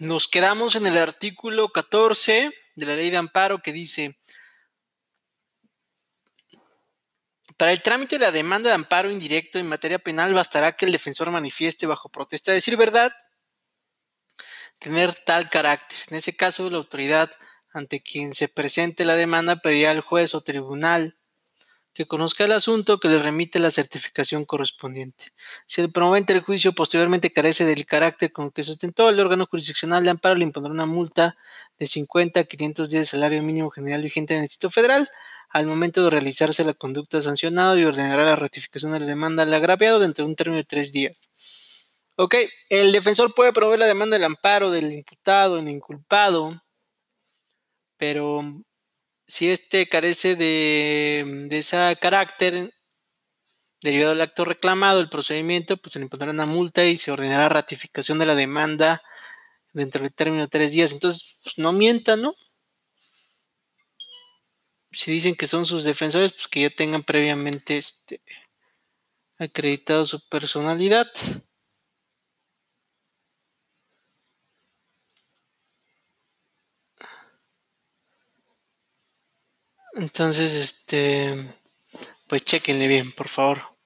Nos quedamos en el artículo 14 de la ley de amparo que dice, para el trámite de la demanda de amparo indirecto en materia penal bastará que el defensor manifieste bajo protesta de decir verdad tener tal carácter. En ese caso, la autoridad ante quien se presente la demanda pedirá al juez o tribunal que conozca el asunto que le remite la certificación correspondiente. Si el promovente del juicio posteriormente carece del carácter con que sustentó, el órgano jurisdiccional de amparo le impondrá una multa de 50 a 500 días de salario mínimo general vigente en el Distrito Federal al momento de realizarse la conducta sancionada y ordenará la ratificación de la demanda al agraviado dentro de un término de tres días. Ok, el defensor puede promover la demanda del amparo del imputado, el inculpado, pero si éste carece de, ese carácter derivado del acto reclamado, el procedimiento, pues se le impondrá una multa y se ordenará ratificación de la demanda dentro del término de tres días. Entonces, pues no mientan, ¿no? Si dicen que son sus defensores, pues que ya tengan previamente este, acreditado su personalidad. Entonces, este, pues chequenle bien, por favor.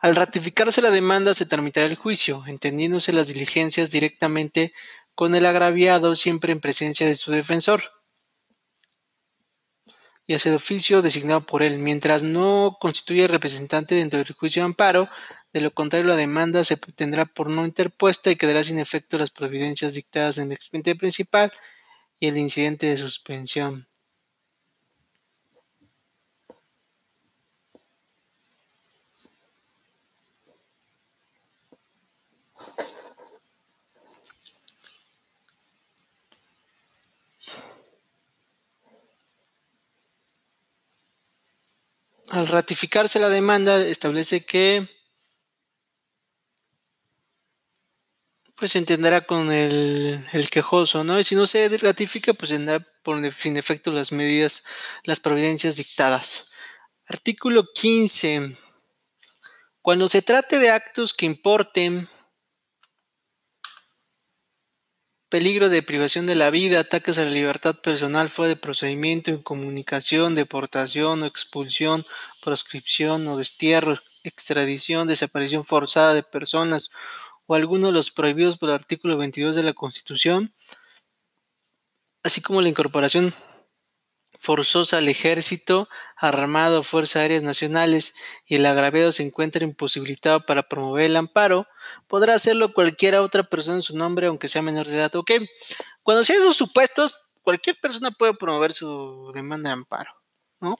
Al ratificarse la demanda se tramitará el juicio, entendiéndose las diligencias directamente con el agraviado siempre en presencia de su defensor y hace de oficio designado por él, mientras no constituye representante dentro del juicio de amparo, de lo contrario la demanda se tendrá por no interpuesta y quedará sin efecto las providencias dictadas en el expediente principal y el incidente de suspensión. Al ratificarse la demanda, establece que pues se entenderá con el, quejoso, ¿no? Y si no se ratifica, pues tendrá por fin efecto las medidas, las providencias dictadas. Artículo 15. Cuando se trate de actos que importen peligro de privación de la vida, ataques a la libertad personal fuera de procedimiento, incomunicación, deportación o expulsión, proscripción o destierro, extradición, desaparición forzada de personas o alguno de los prohibidos por el artículo 22 de la Constitución, así como la incorporación forzosa al ejército armado, Fuerzas Aéreas Nacionales y el agraviado se encuentra imposibilitado para promover el amparo, podrá hacerlo cualquier otra persona en su nombre, aunque sea menor de edad. Ok, cuando se esos supuestos, cualquier persona puede promover su demanda de amparo, ¿no?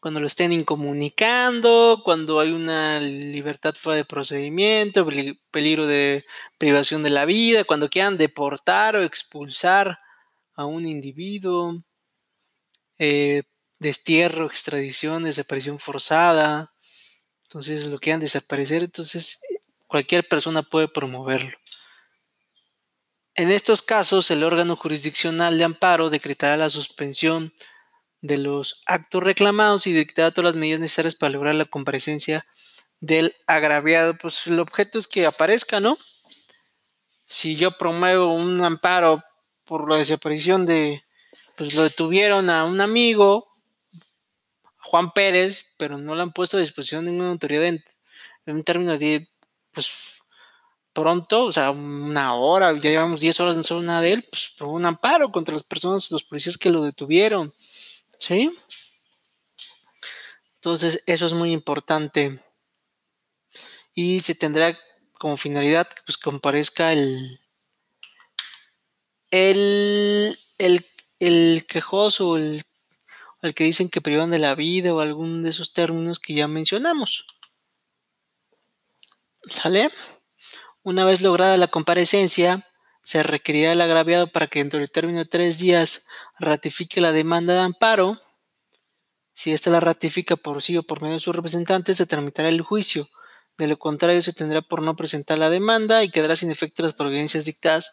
Cuando lo estén incomunicando, cuando hay una libertad fuera de procedimiento, peligro de privación de la vida, cuando quieran deportar o expulsar a un individuo, eh, destierro, extradición, desaparición forzada. Entonces lo quieran desaparecer, entonces cualquier persona puede promoverlo. En estos casos, el órgano jurisdiccional de amparo decretará la suspensión de los actos reclamados y dictará todas las medidas necesarias para lograr la comparecencia del agraviado. Pues el objeto es que aparezca, ¿no? Si yo promuevo un amparo por la desaparición de, pues lo detuvieron a un amigo, Juan Pérez, pero no le han puesto a disposición ninguna autoridad en, un término de, pues, pronto, o sea, una hora, ya llevamos 10 horas, no solo nada de él, pues, por un amparo contra las personas, los policías que lo detuvieron, ¿sí? Entonces, eso es muy importante. Y se tendrá como finalidad que pues comparezca el, el, el el quejoso el, el que dicen que privan de la vida o algún de esos términos que ya mencionamos. ¿Sale? Una vez lograda la comparecencia, se requerirá el agraviado para que dentro del término de tres días ratifique la demanda de amparo. Si ésta la ratifica por sí o por medio de su representante, se tramitará el juicio. De lo contrario, se tendrá por no presentar la demanda y quedará sin efecto las providencias dictadas.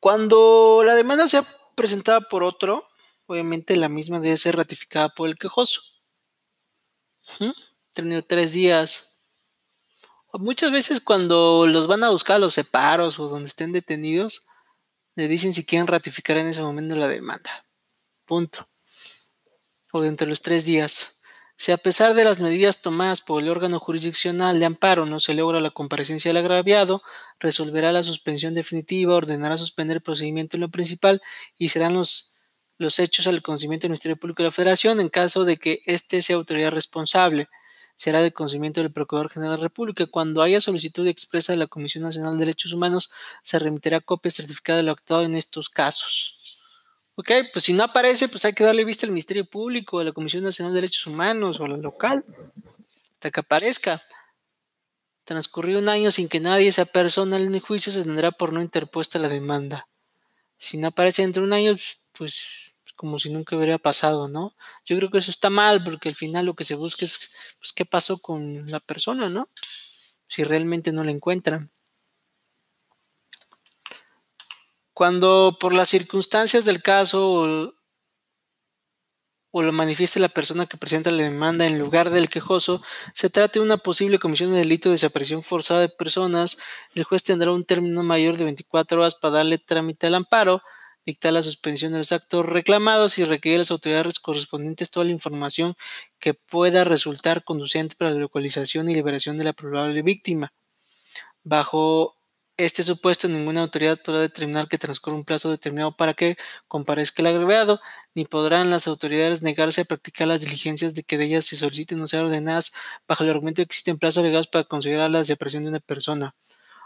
Cuando la demanda sea presentada por otro, obviamente la misma debe ser ratificada por el quejoso. Tenido tres días. Muchas veces cuando los van a buscar a los separos o donde estén detenidos, le dicen si quieren ratificar en ese momento la demanda. Punto. O dentro de los tres días. Si a pesar de las medidas tomadas por el órgano jurisdiccional de amparo no se logra la comparecencia del agraviado, resolverá la suspensión definitiva, ordenará suspender el procedimiento en lo principal y serán los, los hechos al conocimiento del Ministerio Público de la Federación en caso de que éste sea autoridad responsable será del conocimiento del Procurador General de la República. Cuando haya solicitud expresa de la Comisión Nacional de Derechos Humanos, se remitirá copia certificada de lo actuado en estos casos. Ok, pues si no aparece, pues hay que darle vista al Ministerio Público, a la Comisión Nacional de Derechos Humanos o a la local, hasta que aparezca. Transcurrió un año sin que nadie esa persona en el juicio, se tendrá por no interpuesta la demanda. Si no aparece dentro de un año, pues como si nunca hubiera pasado, ¿no? Yo creo que eso está mal porque al final lo que se busca es pues, qué pasó con la persona, ¿no? Si realmente no la encuentran. Cuando por las circunstancias del caso o lo manifieste la persona que presenta la demanda en lugar del quejoso, se trate de una posible comisión de delito de desaparición forzada de personas, el juez tendrá un término mayor de 24 horas para darle trámite al amparo, dictar la suspensión de los actos reclamados y requerir a las autoridades correspondientes toda la información que pueda resultar conducente para la localización y liberación de la probable víctima. Bajo este supuesto, ninguna autoridad podrá determinar que transcurra un plazo determinado para que comparezca el agravado, ni podrán las autoridades negarse a practicar las diligencias de que de ellas se soliciten no sean ordenadas bajo el argumento de que existen plazos legales para considerar la desaparición de una persona.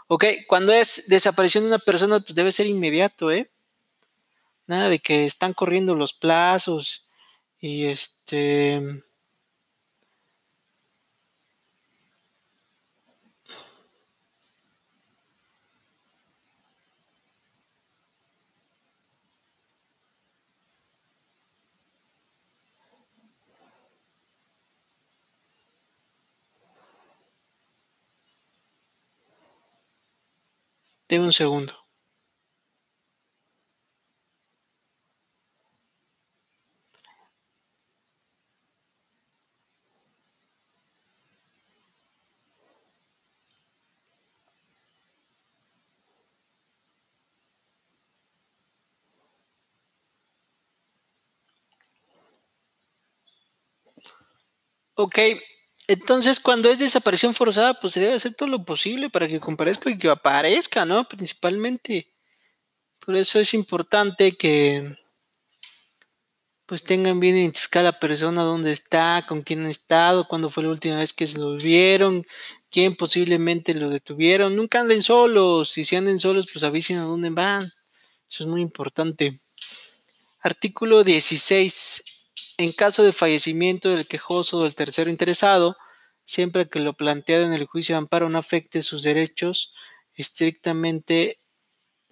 Ok, cuando es desaparición de una persona, pues debe ser inmediato, ¿eh? Nada de que están corriendo los plazos y este de un segundo. Ok, entonces, cuando es desaparición forzada, pues se debe hacer todo lo posible para que comparezca y que aparezca, ¿no? Principalmente. Por eso es importante que pues tengan bien identificada la persona, dónde está, con quién ha estado, cuándo fue la última vez que se lo vieron, quién posiblemente lo detuvieron. Nunca anden solos, si se anden solos, pues avisen a dónde van. Eso es muy importante. Artículo 16 en caso de fallecimiento del quejoso o del tercero interesado, siempre que lo planteado en el juicio de amparo no afecte sus derechos estrictamente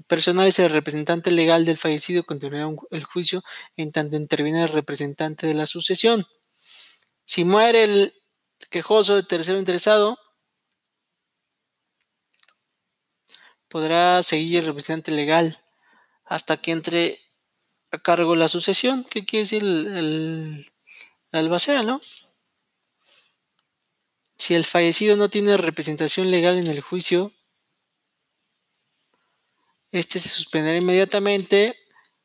personales, el representante legal del fallecido continuará el juicio en tanto interviene el representante de la sucesión. Si muere el quejoso del tercero interesado, podrá seguir el representante legal hasta que entre a cargo la sucesión, ¿qué quiere decir el, albacea, no? Si el fallecido no tiene representación legal en el juicio, este se suspenderá inmediatamente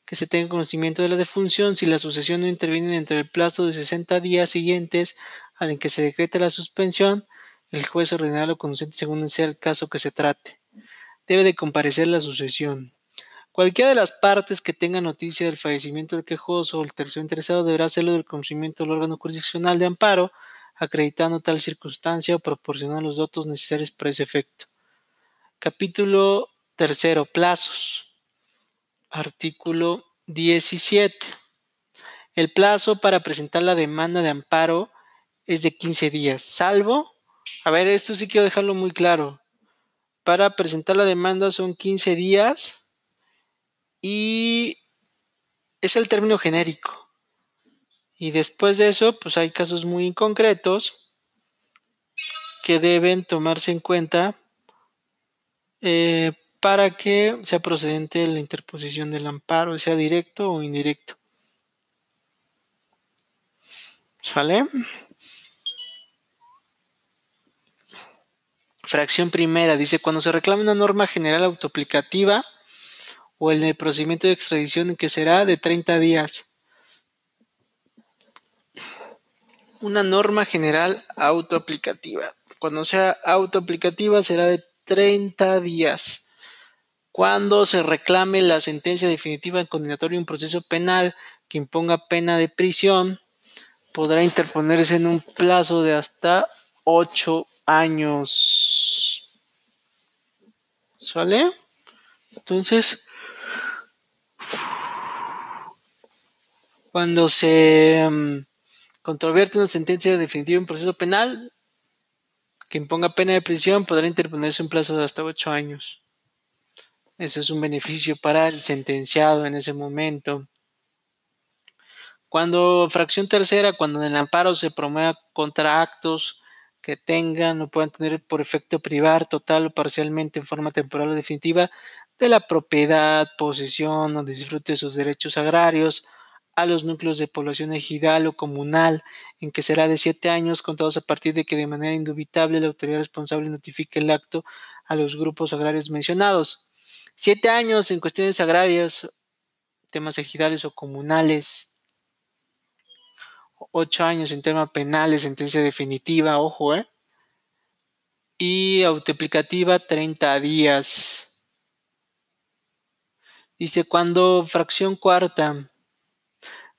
que se tenga conocimiento de la defunción si la sucesión no interviene entre el plazo de 60 días siguientes al en que se decrete la suspensión, el juez ordenará lo conducente según sea el caso que se trate. Debe de comparecer la sucesión. Cualquiera de las partes que tenga noticia del fallecimiento del quejoso o el tercero interesado deberá hacerlo del conocimiento del órgano jurisdiccional de amparo, acreditando tal circunstancia o proporcionando los datos necesarios para ese efecto. Capítulo tercero, plazos. Artículo 17. El plazo para presentar la demanda de amparo es de 15 días, salvo, a ver, esto sí quiero dejarlo muy claro. Para presentar la demanda son 15 días y es el término genérico. Y después de eso, pues hay casos muy concretos que deben tomarse en cuenta eh, para que sea procedente la interposición del amparo, sea directo o indirecto. ¿Sale? Fracción primera dice, cuando se reclama una norma general autoaplicativa o el procedimiento de extradición que será de 30 días. Una norma general autoaplicativa. Cuando sea autoaplicativa será de 30 días. Cuando se reclame la sentencia definitiva en condenatorio en un proceso penal que imponga pena de prisión, podrá interponerse en un plazo de hasta 8 años. ¿Sale? Entonces, cuando se um, controvierte una sentencia definitiva en proceso penal que imponga pena de prisión, podrá interponerse un plazo de hasta 8 años. Eso es un beneficio para el sentenciado en ese momento. Cuando fracción tercera, cuando en el amparo se promueva contra actos que tengan o puedan tener por efecto privar total o parcialmente en forma temporal o definitiva de la propiedad, posesión o disfrute de sus derechos agrarios a los núcleos de población ejidal o comunal, en que será de siete años contados a partir de que de manera indubitable la autoridad responsable notifique el acto a los grupos agrarios mencionados. Siete años en cuestiones agrarias, temas ejidales o comunales, ocho años en tema penal sentencia definitiva, ojo, ¿eh? Y autoaplicativa 30 días. Dice, cuando fracción cuarta,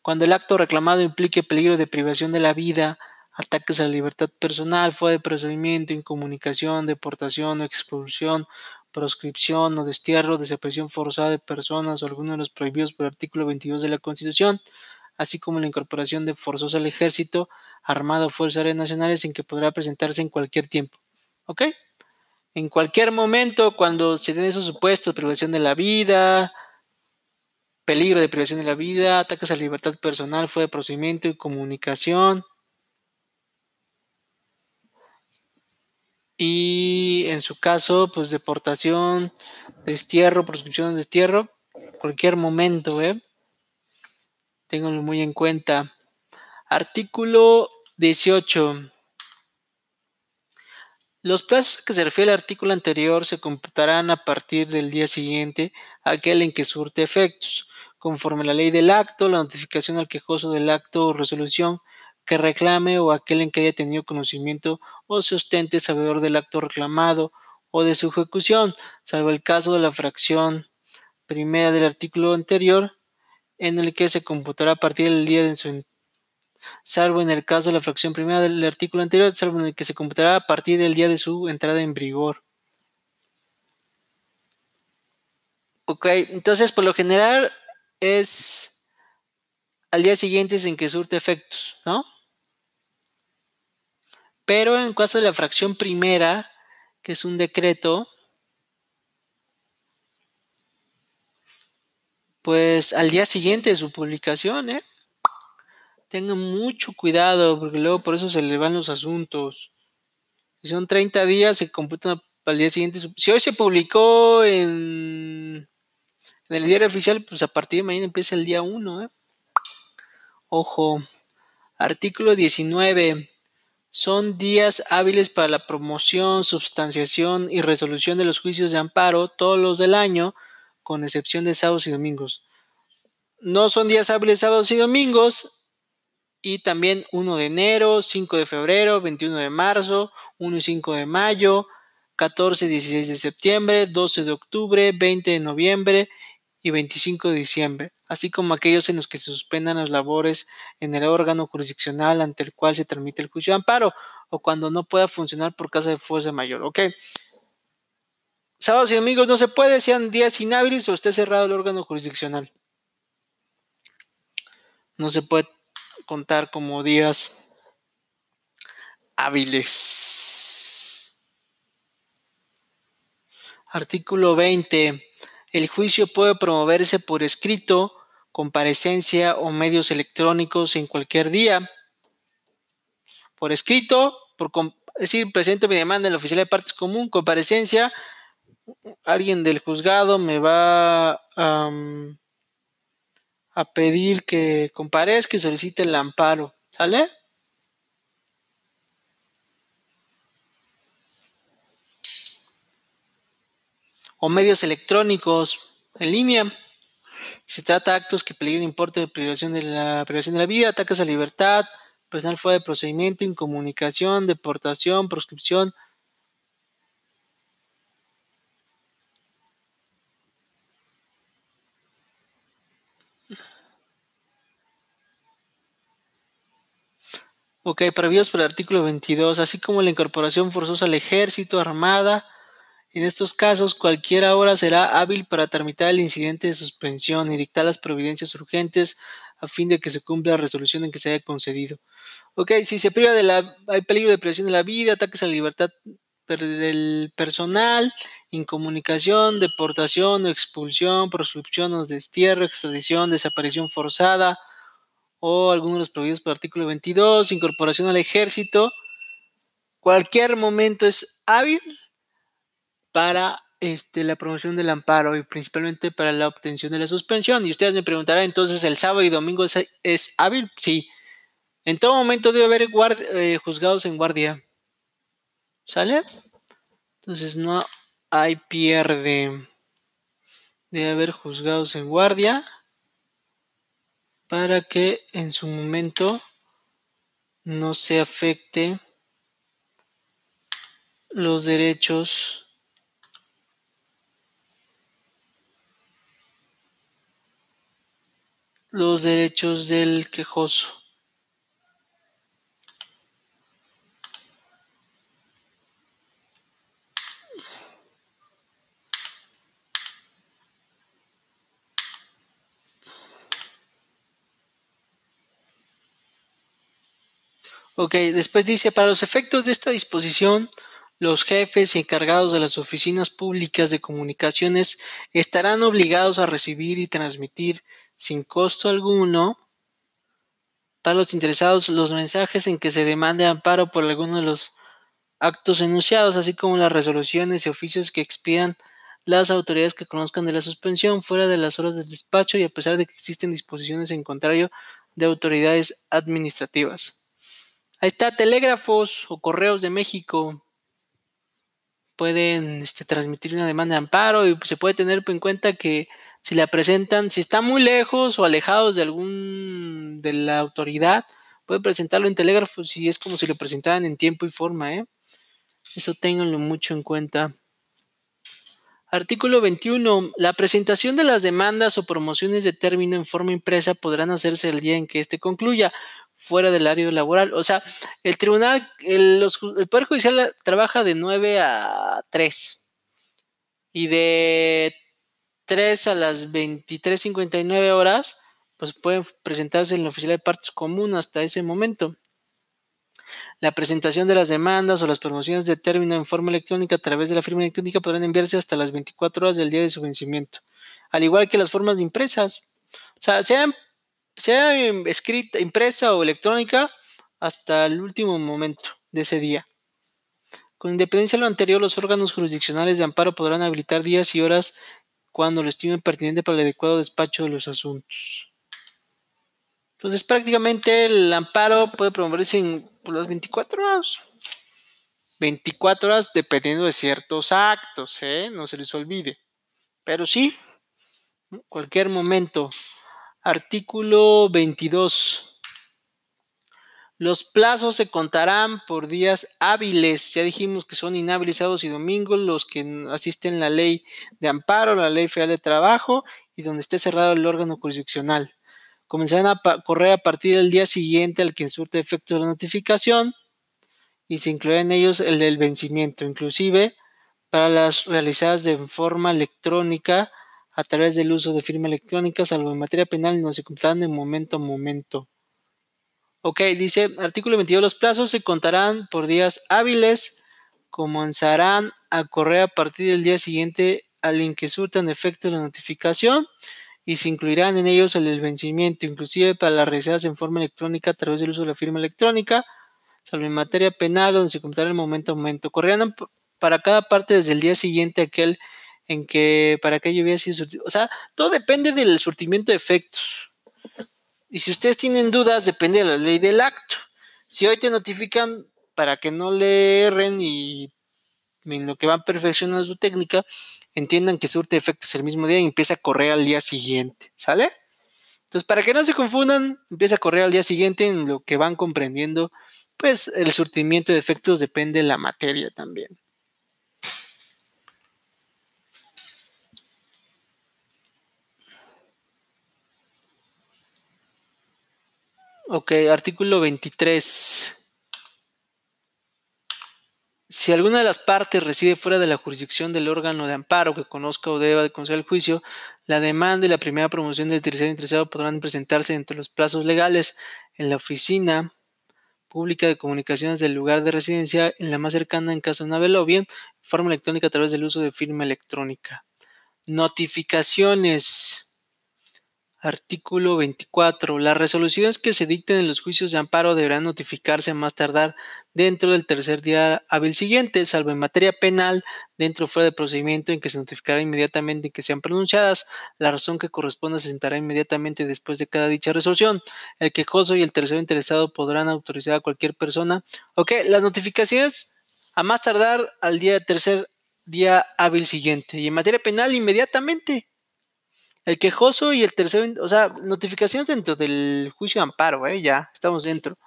cuando el acto reclamado implique peligro de privación de la vida, ataques a la libertad personal, fuera de procedimiento, incomunicación, deportación o expulsión, proscripción o destierro, desaparición forzada de personas o alguno de los prohibidos por el artículo 22 de la Constitución, así como la incorporación de forzosos al ejército, armado o fuerzas aéreas nacionales en que podrá presentarse en cualquier tiempo. ¿Ok? En cualquier momento, cuando se den esos supuestos, privación de la vida, peligro de privación de la vida, ataques a la libertad personal, fue de procedimiento y comunicación. Y en su caso, pues deportación, destierro, proscripción de destierro, cualquier momento, ¿eh? Ténganlo muy en cuenta. Artículo 18. Los plazos a que se refiere el artículo anterior se computarán a partir del día siguiente, aquel en que surte efectos, conforme a la ley del acto, la notificación al quejoso del acto o resolución que reclame o aquel en que haya tenido conocimiento o se ostente sabedor del acto reclamado o de su ejecución, salvo el caso de la fracción primera del artículo anterior, en el que se computará a partir del día de su salvo en el caso de la fracción primera del artículo anterior, salvo en el que se computará a partir del día de su entrada en vigor. Ok, entonces por lo general es al día siguiente en que surte efectos, ¿no? Pero en caso de la fracción primera, que es un decreto, pues al día siguiente de su publicación, ¿eh? Tengan mucho cuidado, porque luego por eso se le van los asuntos. Si son 30 días, se computan al día siguiente. Si hoy se publicó en, en el diario oficial, pues a partir de mañana empieza el día 1, ¿eh? Ojo. Artículo 19. Son días hábiles para la promoción, substanciación y resolución de los juicios de amparo, todos los del año, con excepción de sábados y domingos. No son días hábiles sábados y domingos. Y también 1 de enero, 5 de febrero, 21 de marzo, 1 y 5 de mayo, 14 y 16 de septiembre, 12 de octubre, 20 de noviembre y 25 de diciembre, así como aquellos en los que se suspendan las labores en el órgano jurisdiccional ante el cual se transmite el juicio de amparo o cuando no pueda funcionar por causa de fuerza mayor. ¿Ok? Sábados y domingos no se puede, sean días inhábiles o esté cerrado el órgano jurisdiccional. No se puede contar como días hábiles. Artículo 20. El juicio puede promoverse por escrito, comparecencia o medios electrónicos en cualquier día. Por escrito, por, es decir, presente me demanda el oficial de partes común, comparecencia, alguien del juzgado me va a pedir que comparezca y solicite el amparo. ¿Sale? O medios electrónicos en línea. Se trata de actos que peligran importe de privación de la privación de la vida, ataques a libertad, personal fuera de procedimiento, incomunicación, deportación, proscripción, Ok, previstos por el artículo 22, así como la incorporación forzosa al ejército, armada. En estos casos, cualquier hora será hábil para tramitar el incidente de suspensión y dictar las providencias urgentes a fin de que se cumpla la resolución en que se haya concedido. Ok, si se priva de la, hay peligro de privación de la vida, ataques a la libertad del personal, incomunicación, deportación expulsión, proscripción o destierro, extradición, desaparición forzada, o algunos de los prohibidos por artículo 22, incorporación al ejército, cualquier momento es hábil para este, la promoción del amparo y principalmente para la obtención de la suspensión. Y ustedes me preguntarán entonces, ¿el sábado y domingo es, hábil? Sí. En todo momento debe haber eh, juzgados en guardia. ¿Sale? Entonces no hay pierde. Debe haber juzgados en guardia para que en su momento no se afecte los derechos los derechos del quejoso. Ok, después dice, para los efectos de esta disposición, los jefes y encargados de las oficinas públicas de comunicaciones estarán obligados a recibir y transmitir sin costo alguno para los interesados los mensajes en que se demande amparo por alguno de los actos enunciados, así como las resoluciones y oficios que expidan las autoridades que conozcan de la suspensión fuera de las horas de despacho y a pesar de que existen disposiciones en contrario de autoridades administrativas. Ahí está, telégrafos o correos de México pueden este, transmitir una demanda de amparo y se puede tener en cuenta que si la presentan, si está muy lejos o alejados de algún de la autoridad, puede presentarlo en telégrafos y es como si lo presentaran en tiempo y forma, ¿eh? Eso ténganlo mucho en cuenta. Artículo 21. La presentación de las demandas o promociones de término en forma impresa podrán hacerse el día en que éste concluya, fuera del área laboral. O sea, el tribunal, el, Poder Judicial trabaja de 9 a 3 y de 3 a las 23.59 horas, pues pueden presentarse en la oficina de partes común hasta ese momento. La presentación de las demandas o las promociones de término en forma electrónica a través de la firma electrónica podrán enviarse hasta las 24 horas del día de su vencimiento, al igual que las formas de impresas. O sea, sean, sea escrita, impresa o electrónica hasta el último momento de ese día. Con independencia de lo anterior, los órganos jurisdiccionales de amparo podrán habilitar días y horas cuando lo estimen pertinente para el adecuado despacho de los asuntos. Entonces, prácticamente el amparo puede promoverse en las 24 horas. 24 horas dependiendo de ciertos actos, ¿eh? no se les olvide. Pero sí, cualquier momento. Artículo 22. Los plazos se contarán por días hábiles. Ya dijimos que son inhabilitados y domingos los que asisten la ley de amparo, la ley federal de trabajo y donde esté cerrado el órgano jurisdiccional comenzarán a correr a partir del día siguiente al que surte efecto la notificación y se incluirá en ellos el del vencimiento, inclusive para las realizadas de forma electrónica a través del uso de firma electrónica, salvo en materia penal, no se cumplirán de momento a momento. Ok, dice artículo 22, los plazos se contarán por días hábiles, comenzarán a correr a partir del día siguiente al en que surtan efecto la notificación y se incluirán en ellos el vencimiento, inclusive para las realizadas en forma electrónica a través del uso de la firma electrónica, salvo en materia penal donde se contará el momento a momento. Correrán para cada parte desde el día siguiente aquel en que para aquello había sido surtido. O sea, todo depende del surtimiento de efectos. Y si ustedes tienen dudas, depende de la ley del acto. Si hoy te notifican para que no le erren y en lo que van perfeccionando su técnica, entiendan que surte efectos el mismo día y empieza a correr al día siguiente, ¿sale? Entonces, para que no se confundan, empieza a correr al día siguiente en lo que van comprendiendo, pues el surtimiento de efectos depende de la materia también. Ok, artículo 23. Si alguna de las partes reside fuera de la jurisdicción del órgano de amparo que conozca o deba de conocer el juicio, la demanda y la primera promoción del tercero interesado podrán presentarse entre los plazos legales en la oficina pública de comunicaciones del lugar de residencia, en la más cercana en caso de una o bien forma electrónica a través del uso de firma electrónica. Notificaciones. Artículo 24. Las resoluciones que se dicten en los juicios de amparo deberán notificarse a más tardar dentro del tercer día hábil siguiente, salvo en materia penal, dentro o fuera de procedimiento en que se notificará inmediatamente en que sean pronunciadas. La razón que corresponda se sentará inmediatamente después de cada dicha resolución. El quejoso y el tercero interesado podrán autorizar a cualquier persona. Ok, las notificaciones a más tardar al día tercer día hábil siguiente. Y en materia penal, inmediatamente. El quejoso y el tercero, o sea, notificaciones dentro del juicio de amparo, ¿eh? ya, estamos dentro.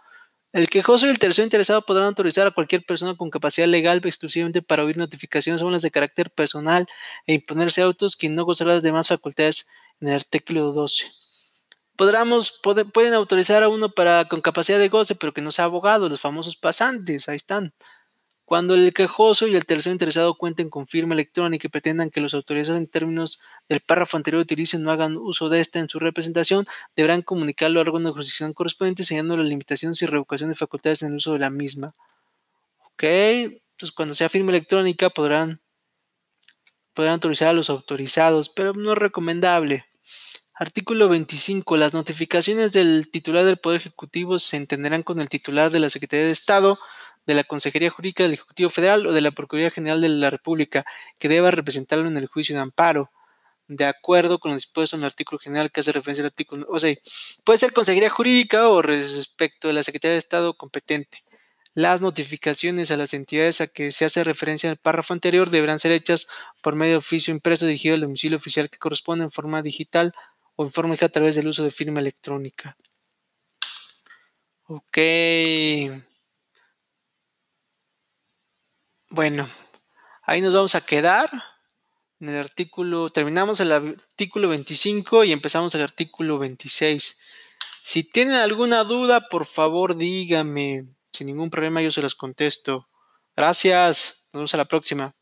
El quejoso y el tercero interesado podrán autorizar a cualquier persona con capacidad legal exclusivamente para oír notificaciones o las de carácter personal e imponerse autos quien no gozará de demás facultades en el artículo 12. Podremos, pueden autorizar a uno para con capacidad de goce, pero que no sea abogado, los famosos pasantes, ahí están. Cuando el quejoso y el tercero interesado cuenten con firma electrónica y pretendan que los autorizados en términos del párrafo anterior utilicen o hagan uso de esta en su representación, deberán comunicarlo al órgano de jurisdicción correspondiente señalando las limitaciones y revocación de facultades en el uso de la misma. Ok, entonces cuando sea firma electrónica podrán, podrán autorizar a los autorizados, pero no es recomendable. Artículo 25. Las notificaciones del titular del Poder Ejecutivo se entenderán con el titular de la Secretaría de Estado de la Consejería Jurídica del Ejecutivo Federal o de la Procuraduría General de la República que deba representarlo en el juicio de amparo, de acuerdo con lo dispuesto en el artículo general que hace referencia al artículo. O sea, puede ser Consejería Jurídica o respecto de la Secretaría de Estado competente. Las notificaciones a las entidades a que se hace referencia en el párrafo anterior deberán ser hechas por medio de oficio impreso dirigido al domicilio oficial que corresponde en forma digital o en forma a través del uso de firma electrónica. Ok. Bueno, ahí nos vamos a quedar en el artículo, terminamos el artículo 25 y empezamos el artículo 26. Si tienen alguna duda, por favor díganme. Sin ningún problema yo se las contesto. Gracias. Nos vemos a la próxima.